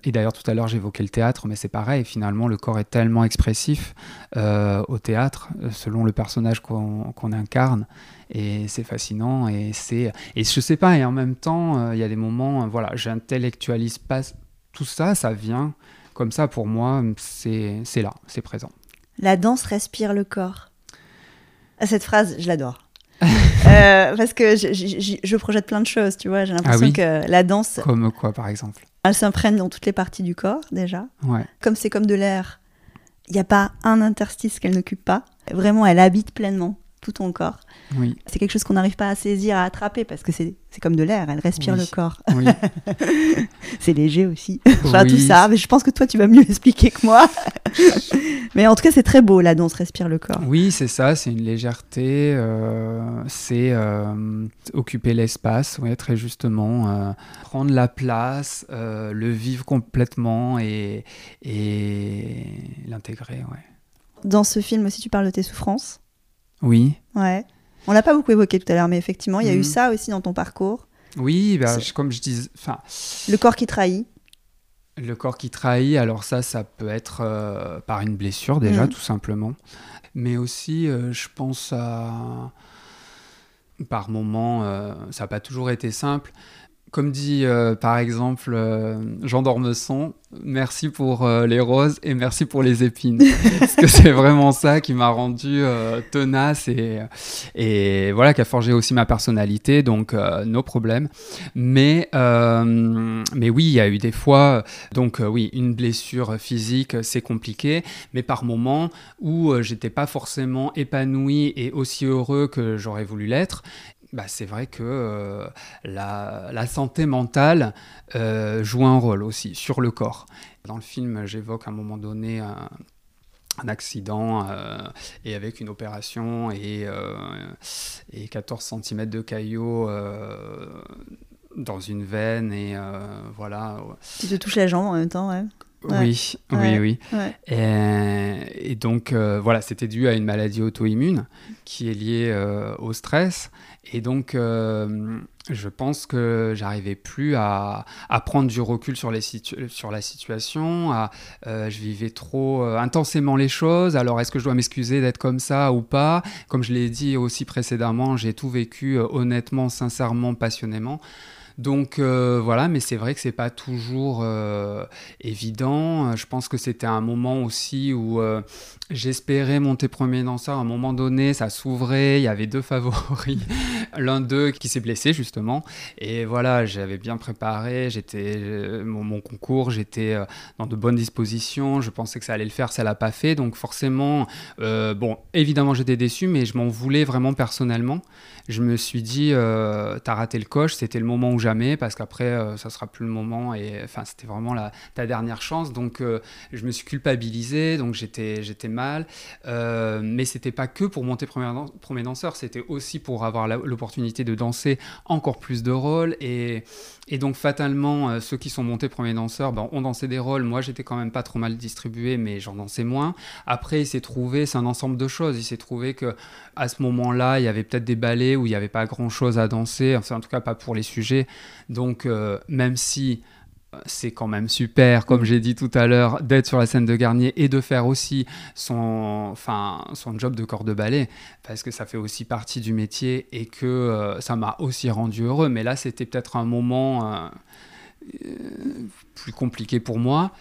et d'ailleurs, tout à l'heure, j'évoquais le théâtre, mais c'est pareil. Finalement, le corps est tellement expressif au théâtre, selon le personnage qu'on incarne. Et c'est fascinant. Et, c'est et je sais pas, et en même temps, il y a des moments, euh, voilà, j'intellectualise pas tout ça, ça vient comme ça pour moi, c'est là, c'est présent. La danse respire le corps. Ah, Cette phrase, je l'adore. Euh, parce que je, je- je- je projette plein de choses, tu vois. J'ai l'impression Ah oui que la danse, Comme quoi, par exemple elle s'imprègne dans toutes les parties du corps, déjà. Ouais, Comme c'est comme de l'air, il n'y a pas un interstice qu'elle n'occupe pas. Vraiment, elle habite pleinement tout ton corps. oui, C'est quelque chose qu'on n'arrive pas à saisir, à attraper, parce que c'est comme de l'air, elle respire Oui. le corps. oui. C'est léger aussi. enfin, tout ça, mais je pense que toi, tu vas mieux expliquer que moi. mais en tout cas, c'est très beau, la danse respire le corps. Oui, c'est ça, c'est une légèreté, euh, c'est euh, occuper l'espace, ouais, très justement, euh, prendre la place, le vivre complètement et, et l'intégrer, ouais. Dans ce film aussi, tu parles de tes souffrances. Oui, Ouais. On l'a pas beaucoup évoqué tout à l'heure, mais effectivement, il y a eu Mhm. ça aussi dans ton parcours. oui, bah, je- comme je disais, enfin, Le corps qui trahit. le corps qui trahit, alors ça, ça peut être euh, par une blessure déjà, Mhm. tout simplement, mais aussi, euh, je pense à, par moments, euh, ça n'a pas toujours été simple. Comme dit euh, par exemple euh, Jean d'Ormesson, merci pour euh, les roses et merci pour les épines. Parce que c'est vraiment ça qui m'a rendu euh, tenace et, et voilà, qui a forgé aussi ma personnalité, donc nos problèmes. Mais, mais oui, il y a eu des fois, donc oui, une blessure physique, c'est compliqué, mais par moments où j'étais pas forcément épanoui et aussi heureux que j'aurais voulu l'être, bah, c'est vrai que euh, la, la santé mentale euh, joue un rôle aussi sur le corps. Dans le film, j'évoque à un moment donné un, un accident euh, et avec une opération et, euh, et 14 cm de caillot dans une veine et voilà. Tu te touches la jambe en même temps, ouais. Oui, oui, oui. Et, donc, euh, voilà, c'était dû à une maladie auto-immune qui est liée euh, au stress. Et donc, euh, je pense que j'arrivais plus à, prendre du recul sur, la situation. À, je vivais trop intensément les choses. Alors, est-ce que je dois m'excuser d'être comme ça ou pas? Comme je l'ai dit aussi précédemment, j'ai tout vécu honnêtement, sincèrement, passionnément. Donc euh, voilà, mais c'est vrai que c'est pas toujours euh, évident. Je pense que c'était un moment aussi où euh, j'espérais monter premier danseur. À un moment donné, ça s'ouvrait, il y avait deux favoris, l'un d'eux qui s'est blessé justement. Et voilà, j'avais bien préparé, j'étais mon, concours, j'étais dans de bonnes dispositions. Je pensais que ça allait le faire, ça l'a pas fait. Donc forcément, bon, évidemment j'étais déçu, mais je m'en voulais vraiment personnellement. Je me suis dit, t'as raté le coche, c'était le moment où jamais parce qu'après euh, ça sera plus le moment et enfin c'était vraiment la, ta dernière chance donc euh, je me suis culpabilisé donc j'étais j'étais mal. Euh, mais c'était pas que pour monter premier, danseur c'était aussi pour avoir l'opportunité de danser encore plus de rôles. Et, et donc fatalement ceux qui sont montés premier danseur ben, ont dansé des rôles. Moi j'étais quand même pas trop mal distribué mais j'en dansais moins. Après il s'est trouvé c'est un ensemble de choses. Il s'est trouvé que à ce moment là il y avait peut-être des ballets où il n'y avait pas grand chose à danser. Enfin en tout cas pas pour les sujets. Donc, euh, même si euh, c'est quand même super, comme j'ai dit tout à l'heure, d'être sur la scène de Garnier et de faire aussi son, enfin, son job de corps de ballet, parce que ça fait aussi partie du métier et que euh, ça m'a aussi rendu heureux. Mais là, c'était peut-être un moment plus compliqué pour moi.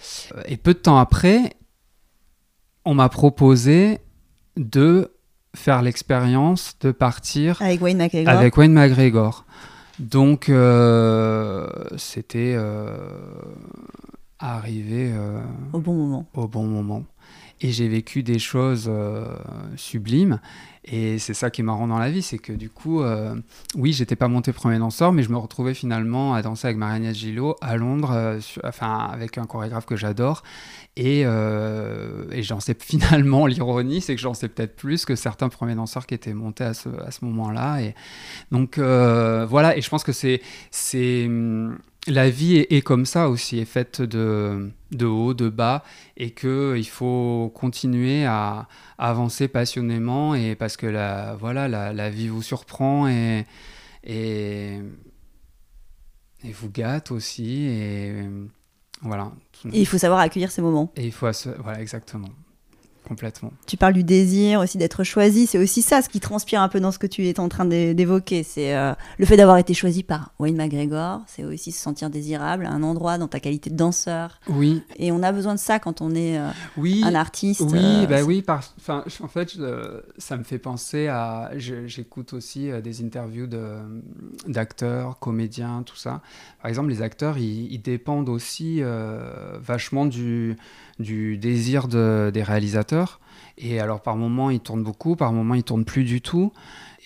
Et peu de temps après, on m'a proposé de faire l'expérience de partir avec Wayne McGregor. Avec Wayne McGregor. Donc, euh, c'était euh, arrivé euh, au bon moment. Au bon moment. Et j'ai vécu des choses sublimes. Et c'est ça qui est marrant dans la vie, c'est que du coup, oui, j'étais pas monté premier danseur, mais je me retrouvais finalement à danser avec Marianne Gillot à Londres, enfin avec un chorégraphe que j'adore. Et, euh, j'en sais finalement, l'ironie, c'est que j'en sais peut-être plus que certains premiers danseurs qui étaient montés à ce, à ce moment-là. Et donc euh, voilà, et je pense que c'est, c'est la vie est, comme ça aussi, est faite de, de haut, de bas, et qu'il faut continuer à, avancer passionnément, et parce que la, voilà, la, la vie vous surprend et, et, et vous gâte aussi. Et, voilà. Et il faut savoir accueillir ces moments. Et il faut, voilà, exactement complètement. Tu parles du désir aussi d'être choisi, c'est aussi ça ce qui transpire un peu dans ce que tu es en train d'évoquer. C'est euh, le fait d'avoir été choisi par Wayne McGregor, c'est aussi se sentir désirable à un endroit dans ta qualité de danseur. Oui. Et on a besoin de ça quand on est euh, oui, un artiste. Oui, euh, bah oui, enfin, en fait, ça me fait penser à. J'écoute aussi des interviews d'acteurs, comédiens, tout ça. Par exemple, les acteurs, ils, ils dépendent aussi vachement du du désir des réalisateurs. Et alors par moments ils tournent beaucoup, par moments ils tournent plus du tout.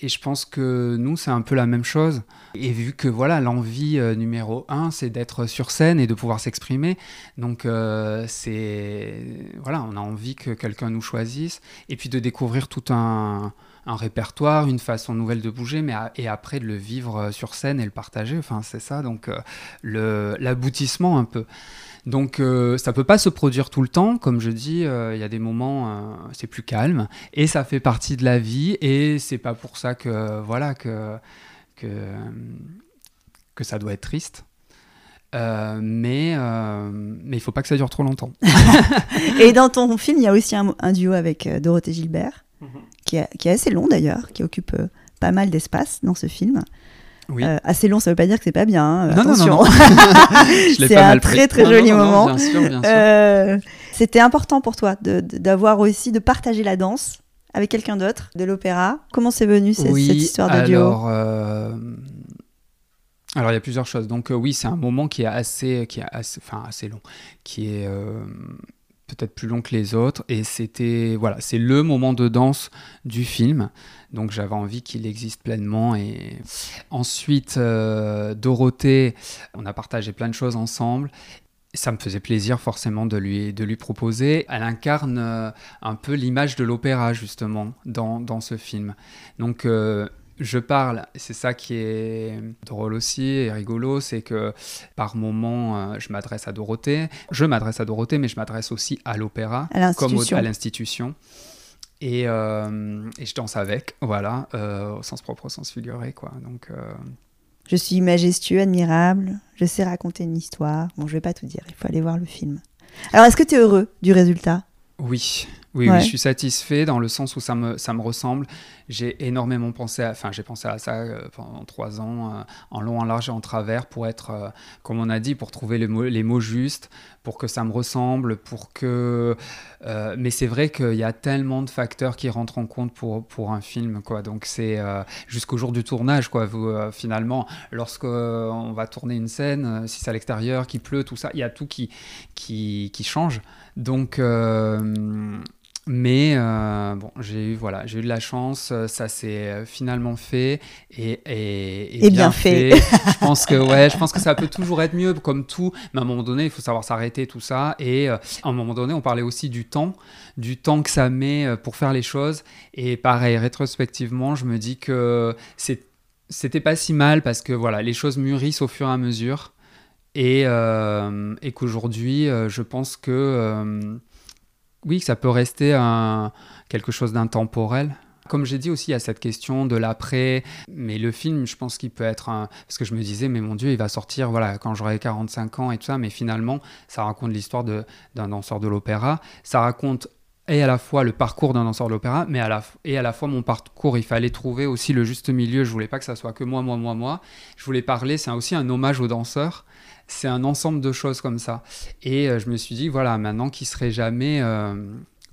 Et je pense que nous c'est un peu la même chose. Et vu que voilà l'envie euh, numéro un c'est d'être sur scène et de pouvoir s'exprimer, donc euh, c'est voilà on a envie que quelqu'un nous choisisse et puis de découvrir tout un, répertoire, une façon nouvelle de bouger, mais et après de le vivre euh, sur scène et le partager. Enfin, c'est ça, donc l'aboutissement un peu. Donc euh, ça peut pas se produire tout le temps, comme je dis, euh, il y a des moments euh, c'est plus calme et ça fait partie de la vie et c'est pas pour ça que voilà que que, que ça doit être triste. mais mais il faut pas que ça dure trop longtemps. et dans ton film, il y a aussi un, duo avec Dorothée Gilbert, mhm. qui, qui, est assez long d'ailleurs, qui occupe pas mal d'espace dans ce film. Euh, assez long, ça veut pas dire que c'est pas bien. Hein, attention. c'est un très très joli moment. Euh, c'était important pour toi d'avoir aussi de partager la danse avec quelqu'un d'autre de l'opéra. Comment c'est venu cette, cette, histoire de duo? alors, euh, alors il y a plusieurs choses. Donc oui, c'est un moment qui est assez, qui est assez, enfin assez long, qui est peut-être plus long que les autres. Et c'était voilà, c'est le moment de danse du film. Donc j'avais envie qu'il existe pleinement. Et ensuite, euh, Dorothée, on a partagé plein de choses ensemble. Ça me faisait plaisir forcément de lui, de lui proposer. Elle incarne euh, un peu l'image de l'opéra justement dans, dans, ce film. Donc euh, je parle, c'est ça qui est drôle aussi et rigolo, c'est que par moment, euh, je m'adresse à Dorothée, je m'adresse à Dorothée, mais je m'adresse aussi à l'opéra, comme à l'institution. Et, euh, et, je danse avec, voilà, euh, au sens propre, au sens figuré, quoi. Donc, Je suis majestueux, admirable, je sais raconter une histoire. Bon, je vais pas tout dire, il faut aller voir le film. Alors, est-ce que tu es heureux du résultat? Oui, oui, oui, je suis satisfait dans le sens où ça me, ça me ressemble. J'ai énormément pensé à, enfin, j'ai pensé à ça euh, pendant trois ans, euh, en long, en large et en travers, pour être, euh, comme on a dit, pour trouver les mots, les mots justes, pour que ça me ressemble, pour que. mais c'est vrai qu'il y a tellement de facteurs qui rentrent en compte pour, pour un film, quoi. Donc c'est jusqu'au jour du tournage, quoi. Vous, finalement, lorsqu'on va tourner une scène, si c'est à l'extérieur, qu'il pleut, tout ça, il y a tout qui, qui, qui change. Donc mais euh, bon, j'ai eu voilà, j'ai eu de la chance, euh, ça s'est euh, finalement fait et, et, bien, fait. je pense que ouais, je pense que ça peut toujours être mieux, comme tout. Mais à un moment donné, il faut savoir s'arrêter tout ça. Et à un moment donné, on parlait aussi du temps, du temps que ça met pour faire les choses. Et pareil, rétrospectivement, je me dis que c'était pas si mal parce que voilà, les choses mûrissent au fur et à mesure. Et, et qu'aujourd'hui, je pense que oui, ça peut rester quelque chose d'intemporel. Comme j'ai dit aussi, a cette question de l'après, mais le film, je pense qu'il peut être un... Parce que je me disais, mais mon Dieu, il va sortir voilà, quand j'aurai 45 ans et tout ça, mais finalement, ça raconte l'histoire d'un danseur de l'opéra. Ça raconte et à la fois le parcours d'un danseur de l'opéra, mais à la, et à la fois mon parcours. Il fallait trouver aussi le juste milieu. Je voulais pas que ça soit que moi, moi, moi, moi. Je voulais parler, c'est aussi un hommage aux danseurs c'est un ensemble de choses comme ça. Et euh, je me suis dit, voilà, maintenant qu'il serait jamais euh,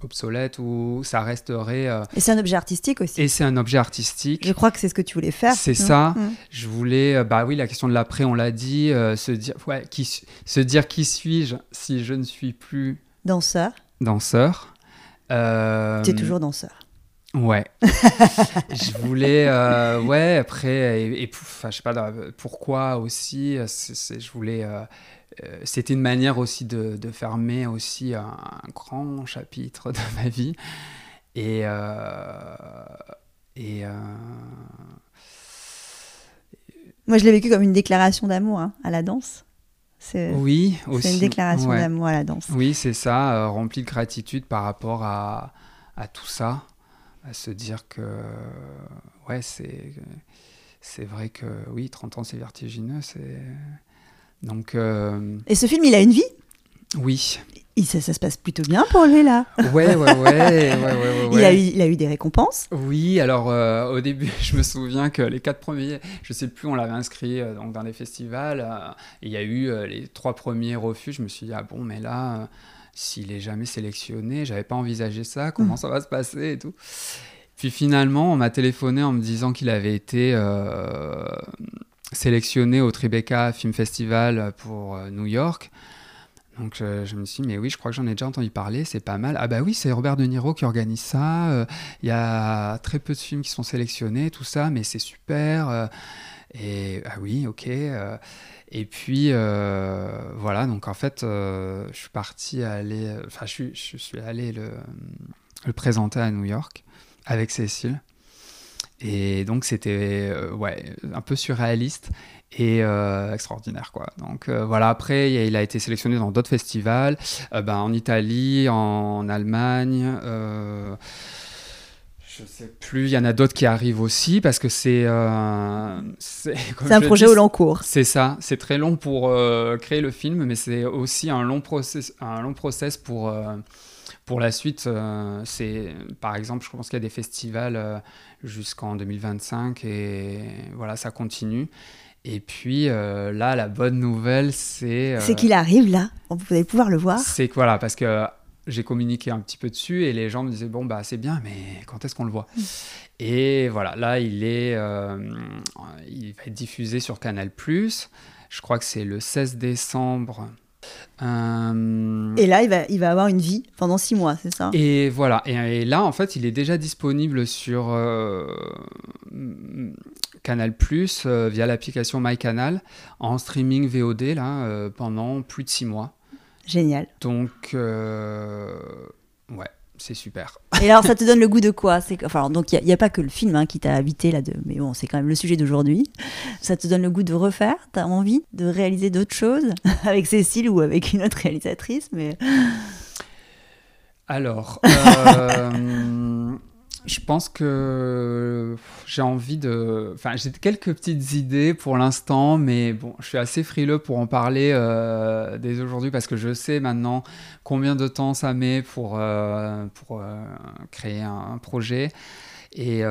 obsolète ou ça resterait. Euh, et c'est un objet artistique aussi. Et c'est un objet artistique. Je crois que c'est ce que tu voulais faire. C'est ça. Mmh. Je voulais, bah oui, la question de l'après, on l'a dit, se dire, ouais, qui, se dire qui suis-je si je ne suis plus danseur. Danseur. Tu es toujours danseur. Ouais. je voulais, euh, ouais, après, et, je sais pas pourquoi aussi, je voulais, euh, euh, c'était une manière aussi de, fermer aussi un, grand chapitre de ma vie. Et, et moi, je l'ai vécu comme une déclaration d'amour hein, à la danse. Oui. C'est une déclaration d'amour à la danse. Oui, c'est ça, rempli de gratitude par rapport à, à tout ça à se dire que ouais c'est c'est vrai que oui 30 ans c'est vertigineux c'est donc euh, et ce film il a une vie? Oui et ça, ça, se passe plutôt bien pour lui là. Ouais, ouais, ouais. ouais, ouais, il, a eu, il a eu des récompenses. Oui, alors euh, au début, je me souviens que les quatre premiers, je sais plus, on l'avait inscrit euh, donc, dans des festivals. il y a eu les trois premiers refus. Je me suis dit, ah bon, mais là, s'il est jamais sélectionné, j'avais pas envisagé ça, comment ça va se passer et tout. Puis finalement, on m'a téléphoné en me disant qu'il avait été euh, sélectionné au Tribeca Film Festival pour euh, New York. Donc je, me suis dit, mais oui, je crois que j'en ai déjà entendu parler, c'est pas mal. Ah bah oui, c'est Robert De Niro qui organise ça. Euh, il y a très peu de films qui sont sélectionnés, tout ça, mais c'est super. et ah oui, ok. Et puis euh, voilà, donc en fait, euh, je suis parti aller, enfin, je, suis allé le, le, présenter à New York avec Cécile. Et donc c'était euh, ouais, un peu surréaliste et extraordinaire quoi. Donc voilà, après il a été sélectionné dans d'autres festivals, ben, en Italie, en Allemagne. Je sais plus, il y en a d'autres qui arrivent aussi parce que c'est. Euh, c'est un projet au long cours. C'est ça, c'est très long pour euh, créer le film, mais c'est aussi un long process, un long process pour, euh, pour la suite. c'est Par exemple, je pense qu'il y a des festivals jusqu'en 2025 et voilà, ça continue. Et puis là, la bonne nouvelle, c'est. c'est qu'il arrive là, vous allez pouvoir le voir. C'est que voilà, parce que j'ai communiqué un petit peu dessus et les gens me disaient bon bah c'est bien mais quand est-ce qu'on le voit? Mm. et voilà là il est euh, il va être diffusé sur Canal je crois que c'est le 16 décembre euh, et là il va il va avoir une vie pendant six mois c'est ça? Et voilà et, là en fait il est déjà disponible sur euh, Canal via l'application MyCanal en streaming VOD là pendant plus de six mois Génial. Donc, euh, ouais. c'est super. Et alors, ça te donne le goût de quoi? Enfin, donc il n'y a, pas que le film hein, qui t'a habité là, de... mais bon, c'est quand même le sujet d'aujourd'hui. Ça te donne le goût de refaire? T'as envie de réaliser d'autres choses avec Cécile ou avec une autre réalisatrice Mais alors. Euh, je pense que j'ai envie de. Enfin, j'ai quelques petites idées pour l'instant, mais bon, je suis assez frileux pour en parler euh, dès aujourd'hui parce que je sais maintenant combien de temps ça met pour, euh, pour euh, créer un, projet. Et.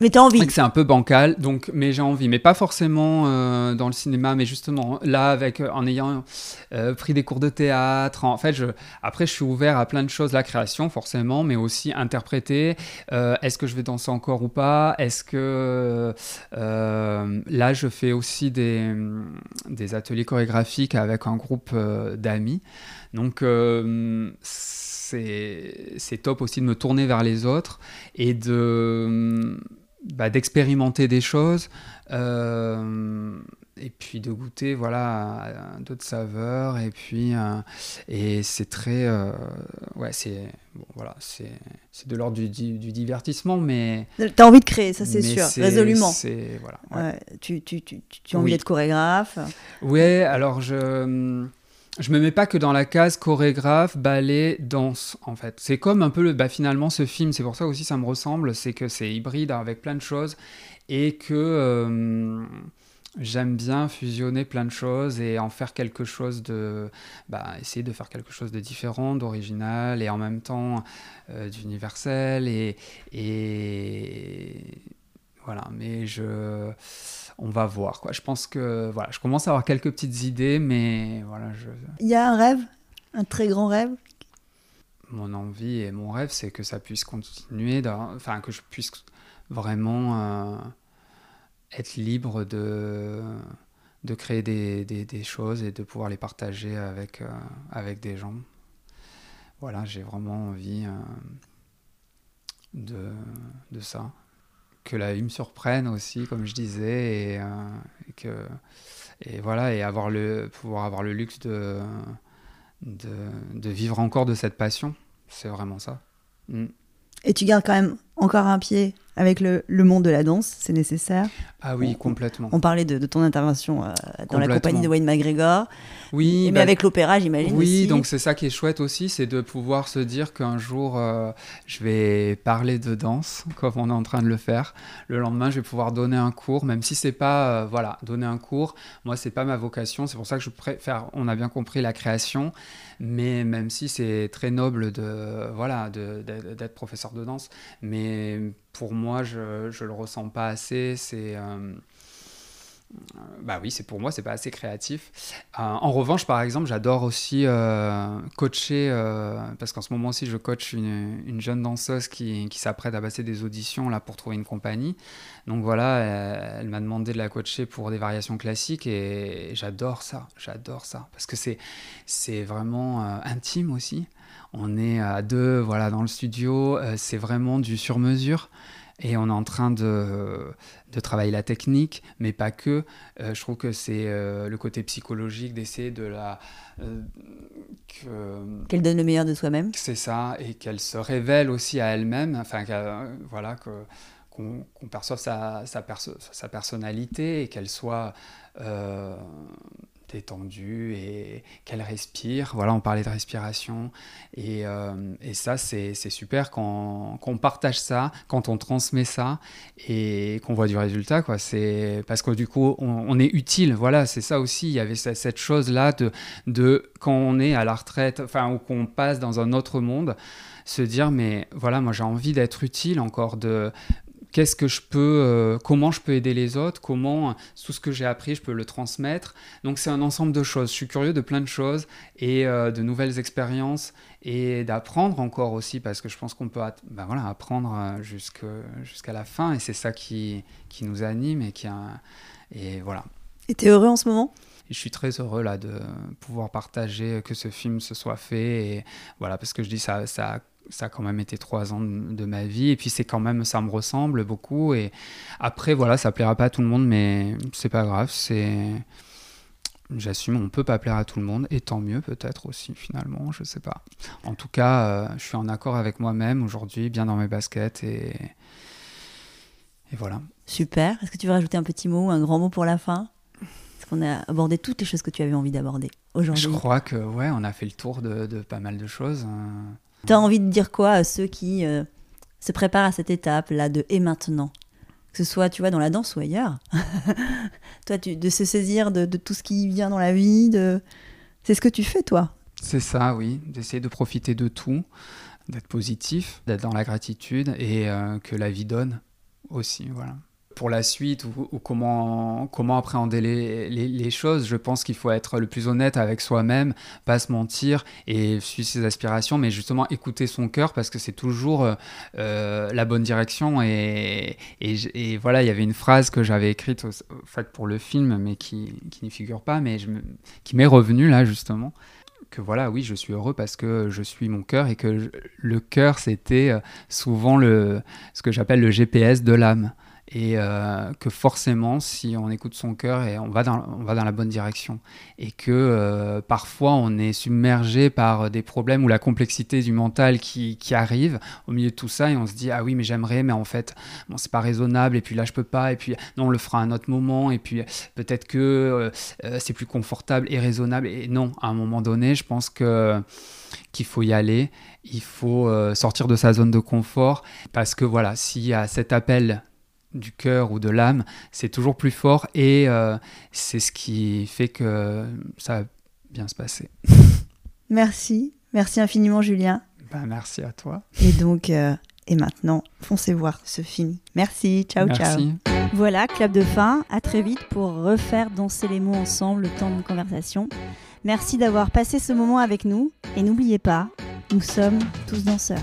Mais t'as envie. C'est un peu bancal, donc, mais j'ai envie. Mais pas forcément euh, dans le cinéma, mais justement là, avec, euh, en ayant euh, pris des cours de théâtre. En fait, je, après, je suis ouvert à plein de choses. La création, forcément, mais aussi interpréter. Est-ce que je vais danser encore ou pas? Est-ce que. là, je fais aussi des, des ateliers chorégraphiques avec un groupe d'amis. Donc, c'est top aussi de me tourner vers les autres et de bah, d'expérimenter des choses euh, et puis de goûter voilà d'autres saveurs et puis euh, et c'est très euh, ouais c'est bon, voilà c'est de l'ordre du, du, divertissement mais tu as envie de créer ça c'est sûr résolument. voilà ouais. tu, tu, tu, tu, as envie d'être chorégraphe. Oui alors je je me mets pas que dans la case chorégraphe, ballet, danse, en fait. C'est comme un peu, le, bah, finalement, ce film, c'est pour ça aussi ça me ressemble, c'est que c'est hybride avec plein de choses et que euh, j'aime bien fusionner plein de choses et en faire quelque chose de. Bah, essayer de faire quelque chose de différent, d'original et en même temps euh, d'universel et, et. Voilà, mais je on va voir. Quoi. Je pense que voilà, je commence à avoir quelques petites idées, mais voilà. Je... Il y a un rêve, un très grand rêve? Mon envie et mon rêve, c'est que ça puisse continuer, enfin que je puisse vraiment euh, être libre de de créer des, des, choses et de pouvoir les partager avec, euh, avec des gens. Voilà, j'ai vraiment envie euh, de, de ça que la vie me surprenne aussi, comme je disais, et, euh, que et voilà, et avoir le pouvoir avoir le luxe de de, de vivre encore de cette passion, c'est vraiment ça. Mm. Et tu gardes quand même encore un pied avec le, le monde de la danse, c'est nécessaire. Ah oui, complètement. On, parlait de, ton intervention euh, dans la compagnie de Wayne McGregor. Oui. Mais bah, avec l'opéra, j'imagine. Oui, donc c'est ça qui est chouette aussi, c'est de pouvoir se dire qu'un jour, euh, je vais parler de danse, comme on est en train de le faire. Le lendemain, je vais pouvoir donner un cours, même si c'est pas, euh, voilà, donner un cours. Moi, c'est pas ma vocation. C'est pour ça que je préfère, on a bien compris la création, mais même si c'est très noble de, voilà, d'être professeur de danse, mais pour moi, je ne le ressens pas assez. C'est. Euh, bah oui, c'est pour moi, c'est pas assez créatif. Euh, en revanche, par exemple, j'adore aussi euh, coacher, parce qu'en ce moment aussi, je coach une, une jeune danseuse qui, s'apprête à passer des auditions là pour trouver une compagnie. Donc voilà, elle, m'a demandé de la coacher pour des variations classiques et, j'adore ça, j'adore ça, parce que c'est vraiment intime aussi. On est à deux, voilà, dans le studio. Euh, c'est vraiment du sur-mesure. Et on est en train de, de, travailler la technique, mais pas que. Euh, je trouve que c'est euh, le côté psychologique d'essayer de la. qu'elle donne le meilleur de soi-même. C'est ça, et qu'elle se révèle aussi à elle-même. Enfin, voilà, qu'on perçoive sa, sa, sa, personnalité et qu'elle soit détendue et qu'elle respire. Voilà, on parlait de respiration. Et, euh, et ça, c'est super quand, on partage ça, quand on transmet ça et qu'on voit du résultat. Quoi. Parce que du coup, on, est utile. Voilà, c'est ça aussi. Il y avait cette chose-là de, de quand on est à la retraite, enfin, ou qu'on passe dans un autre monde se dire mais voilà moi j'ai envie d'être utile encore de qu'est-ce que je peux, euh, comment je peux aider les autres, comment tout ce que j'ai appris, je peux le transmettre. Donc c'est un ensemble de choses. Je suis curieux de plein de choses et euh, de nouvelles expériences et d'apprendre encore aussi parce que je pense qu'on peut ben voilà, apprendre euh, jusqu'à la fin et c'est ça qui, qui nous anime et qui a, et voilà. Et tu es heureux en ce moment? Je suis très heureux là de pouvoir partager que ce film se soit fait et voilà parce que je dis ça ça ça a quand même été trois ans de, ma vie et puis c'est quand même ça me ressemble beaucoup et après voilà ça plaira pas à tout le monde mais c'est pas grave c'est j'assume, on peut pas plaire à tout le monde, et tant mieux peut-être aussi finalement, je sais pas. En tout cas, euh, je suis en accord avec moi-même aujourd'hui, bien dans mes baskets, et, et voilà. Super. Est-ce que tu veux rajouter un petit mot, un grand mot pour la fin? Est-ce qu'on a abordé toutes les choses que tu avais envie d'aborder aujourd'hui Je crois que ouais, on a fait le tour de, pas mal de choses. Tu as envie de dire quoi à ceux qui euh, se préparent à cette étape là de et maintenant que ce soit, tu vois, dans la danse ou ailleurs. toi, de se saisir de, tout ce qui vient dans la vie, de... c'est ce que tu fais, toi. C'est ça, oui, d'essayer de profiter de tout, d'être positif, d'être dans la gratitude et euh, que la vie donne aussi, voilà pour la suite ou, comment, comment appréhender les, choses, je pense qu'il faut être le plus honnête avec soi-même, pas se mentir et suivre ses aspirations, mais justement écouter son cœur parce que c'est toujours euh, euh, la bonne direction. Et, et, voilà, il y avait une phrase que j'avais écrite au, fait pour le film, mais qui, qui n'y figure pas, mais qui m'est revenue là justement que voilà, oui, je suis heureux parce que je suis mon cœur et que le cœur, c'était euh, souvent le, ce que j'appelle le GPS de l'âme et euh, que forcément, si on écoute son cœur, et on va dans, on va dans la bonne direction, et que euh, parfois on est submergé par des problèmes ou la complexité du mental qui, qui, arrive au milieu de tout ça, et on se dit ah oui mais j'aimerais, mais en fait bon c'est pas raisonnable, et puis là je peux pas, et puis non on le fera à un autre moment, et puis peut-être que euh, c'est plus confortable et raisonnable, et non à un moment donné, je pense que qu'il faut y aller, il faut sortir de sa zone de confort, parce que voilà, s'il y a cet appel du cœur ou de l'âme, c'est toujours plus fort et euh, c'est ce qui fait que ça va bien se passer. Merci, merci infiniment Julien. Ben, merci à toi. Et donc, euh, et maintenant, foncez voir ce film. Merci, ciao merci. ciao. Voilà, clap de fin, à très vite pour refaire danser les mots ensemble le temps de conversation. Merci d'avoir passé ce moment avec nous et n'oubliez pas, nous sommes tous danseurs.